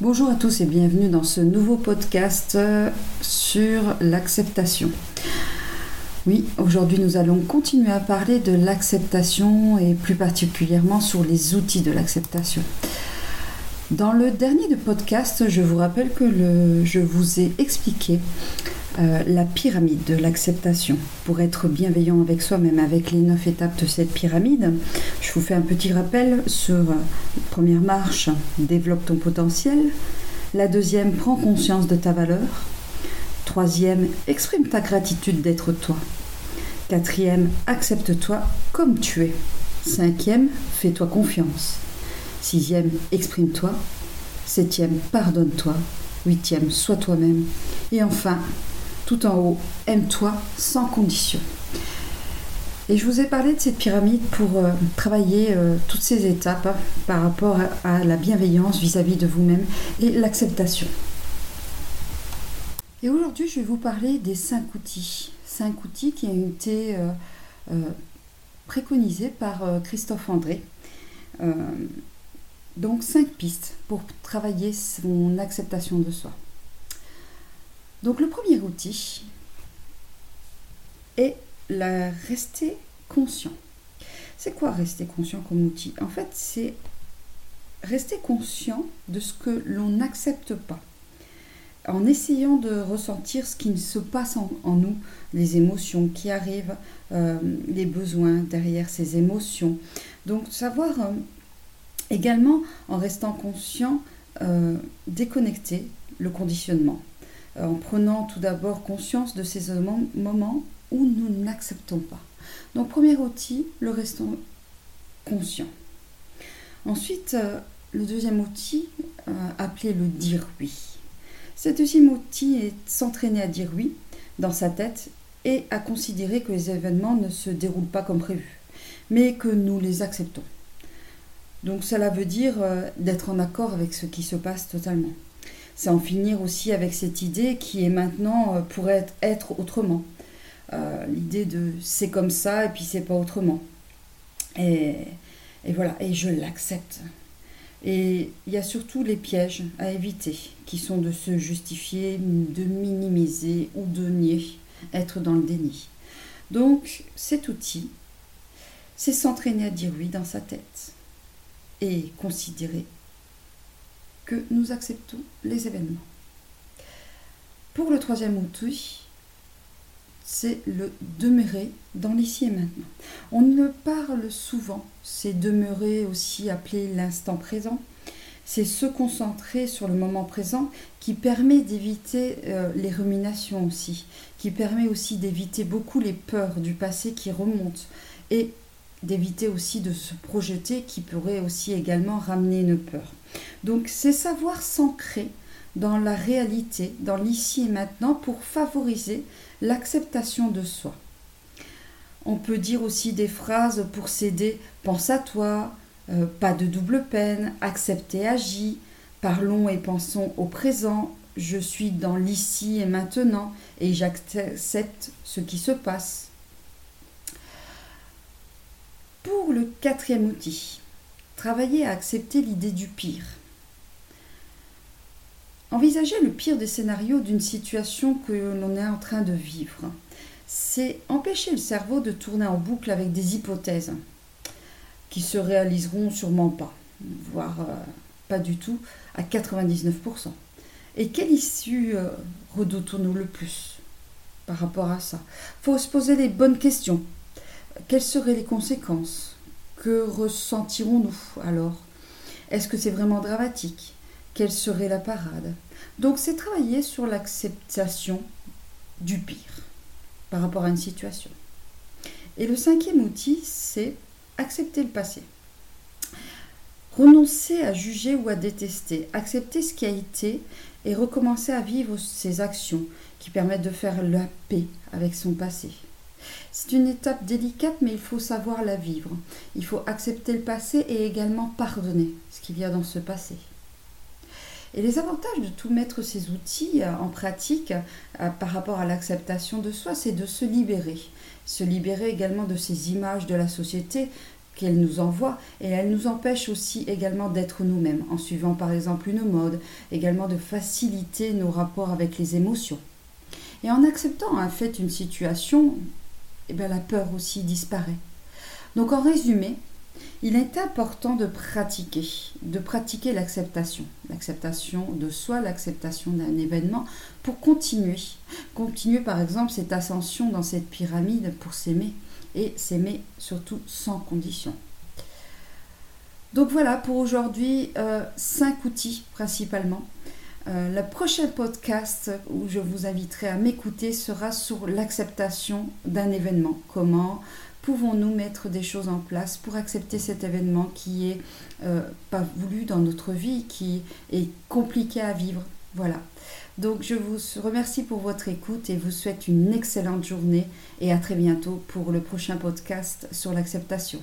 Bonjour à tous et bienvenue dans ce nouveau podcast euh, sur l'acceptation. Oui, aujourd'hui nous allons continuer à parler de l'acceptation et plus particulièrement sur les outils de l'acceptation. Dans le dernier de podcast, je vous rappelle que je vous ai expliqué euh, la pyramide de l'acceptation. Pour être bienveillant avec soi-même, avec les neuf étapes de cette pyramide, je vous fais un petit rappel sur la première marche, développe ton potentiel. La deuxième, prends conscience de ta valeur. Troisième, exprime ta gratitude d'être toi. Quatrième, accepte-toi comme tu es. Cinquième, fais-toi confiance. Sixième, exprime-toi. Septième, pardonne-toi. Huitième, sois toi-même. Et enfin, tout en haut, aime-toi sans condition. Et je vous ai parlé de cette pyramide pour euh, travailler euh, toutes ces étapes hein, par rapport à, la bienveillance vis-à-vis de vous-même et l'acceptation. Et aujourd'hui, je vais vous parler des cinq outils. Cinq outils qui ont été euh, préconisés par Christophe André. donc cinq pistes pour travailler son acceptation de soi. Donc le premier outil est la rester conscient. C'est quoi rester conscient comme outil? En fait, c'est rester conscient de ce que l'on n'accepte pas, en essayant de ressentir ce qui se passe en, nous, les émotions qui arrivent, euh, les besoins derrière ces émotions. Donc savoir euh, également, en restant conscient, euh, déconnecter le conditionnement en prenant tout d'abord conscience de ces moments où nous n'acceptons pas. Donc premier outil, le restant conscient. Ensuite, euh, le deuxième outil, euh, appelé le dire oui. Ce deuxième outil est s'entraîner à dire oui dans sa tête et à considérer que les événements ne se déroulent pas comme prévu, mais que nous les acceptons. Donc cela veut dire euh, d'être en accord avec ce qui se passe totalement c'est en finir aussi avec cette idée qui est maintenant euh, pourrait être autrement. Euh, l'idée de c'est comme ça et puis c'est pas autrement. Et, et voilà, et je l'accepte. Et il y a surtout les pièges à éviter, qui sont de se justifier, de minimiser ou de nier, être dans le déni. Donc cet outil, c'est s'entraîner à dire oui dans sa tête et considérer que nous acceptons les événements. Pour le troisième outil, c'est le demeurer dans l'ici et maintenant. On ne parle souvent, c'est demeurer aussi appelé l'instant présent. C'est se concentrer sur le moment présent qui permet d'éviter euh, les ruminations aussi, qui permet aussi d'éviter beaucoup les peurs du passé qui remontent et d'éviter aussi de se projeter qui pourrait aussi également ramener une peur. Donc c'est savoir s'ancrer dans la réalité, dans l'ici et maintenant pour favoriser l'acceptation de soi. On peut dire aussi des phrases pour s'aider pense à toi, euh, pas de double peine, accepte et agis, parlons et pensons au présent, je suis dans l'ici et maintenant et j'accepte ce qui se passe. Pour le quatrième outil, travailler à accepter l'idée du pire. Envisager le pire des scénarios d'une situation que l'on est en train de vivre, c'est empêcher le cerveau de tourner en boucle avec des hypothèses qui se réaliseront sûrement pas, voire euh, pas du tout, à 99%. Et quelle issue euh, redoutons-nous le plus par rapport à ça? Il faut se poser les bonnes questions. Quelles seraient les conséquences? Que ressentirons-nous alors? Est-ce que c'est vraiment dramatique? Quelle serait la parade Donc c'est travailler sur l'acceptation du pire par rapport à une situation. Et le cinquième outil, c'est accepter le passé. Renoncer à juger ou à détester, accepter ce qui a été et recommencer à vivre ses actions qui permettent de faire la paix avec son passé. C'est une étape délicate, mais il faut savoir la vivre. Il faut accepter le passé et également pardonner ce qu'il y a dans ce passé. Et les avantages de tout mettre ces outils euh, en pratique euh, par rapport à l'acceptation de soi, c'est de se libérer. Se libérer également de ces images de la société qu'elle nous envoie et elle nous empêche aussi également d'être nous-mêmes en suivant par exemple une mode, également de faciliter nos rapports avec les émotions. Et en acceptant en fait une situation, eh bien, la peur aussi disparaît. Donc en résumé, il est important de pratiquer, de pratiquer l'acceptation, l'acceptation de soi, l'acceptation d'un événement pour continuer, continuer par exemple cette ascension dans cette pyramide pour s'aimer et s'aimer surtout sans condition. Donc voilà pour aujourd'hui, euh, cinq outils principalement. Euh, le prochain podcast où je vous inviterai à m'écouter sera sur l'acceptation d'un événement. Comment pouvons-nous mettre des choses en place pour accepter cet événement qui est euh, pas voulu dans notre vie, qui est compliqué à vivre? Voilà. Donc je vous remercie pour votre écoute et vous souhaite une excellente journée et à très bientôt pour le prochain podcast sur l'acceptation.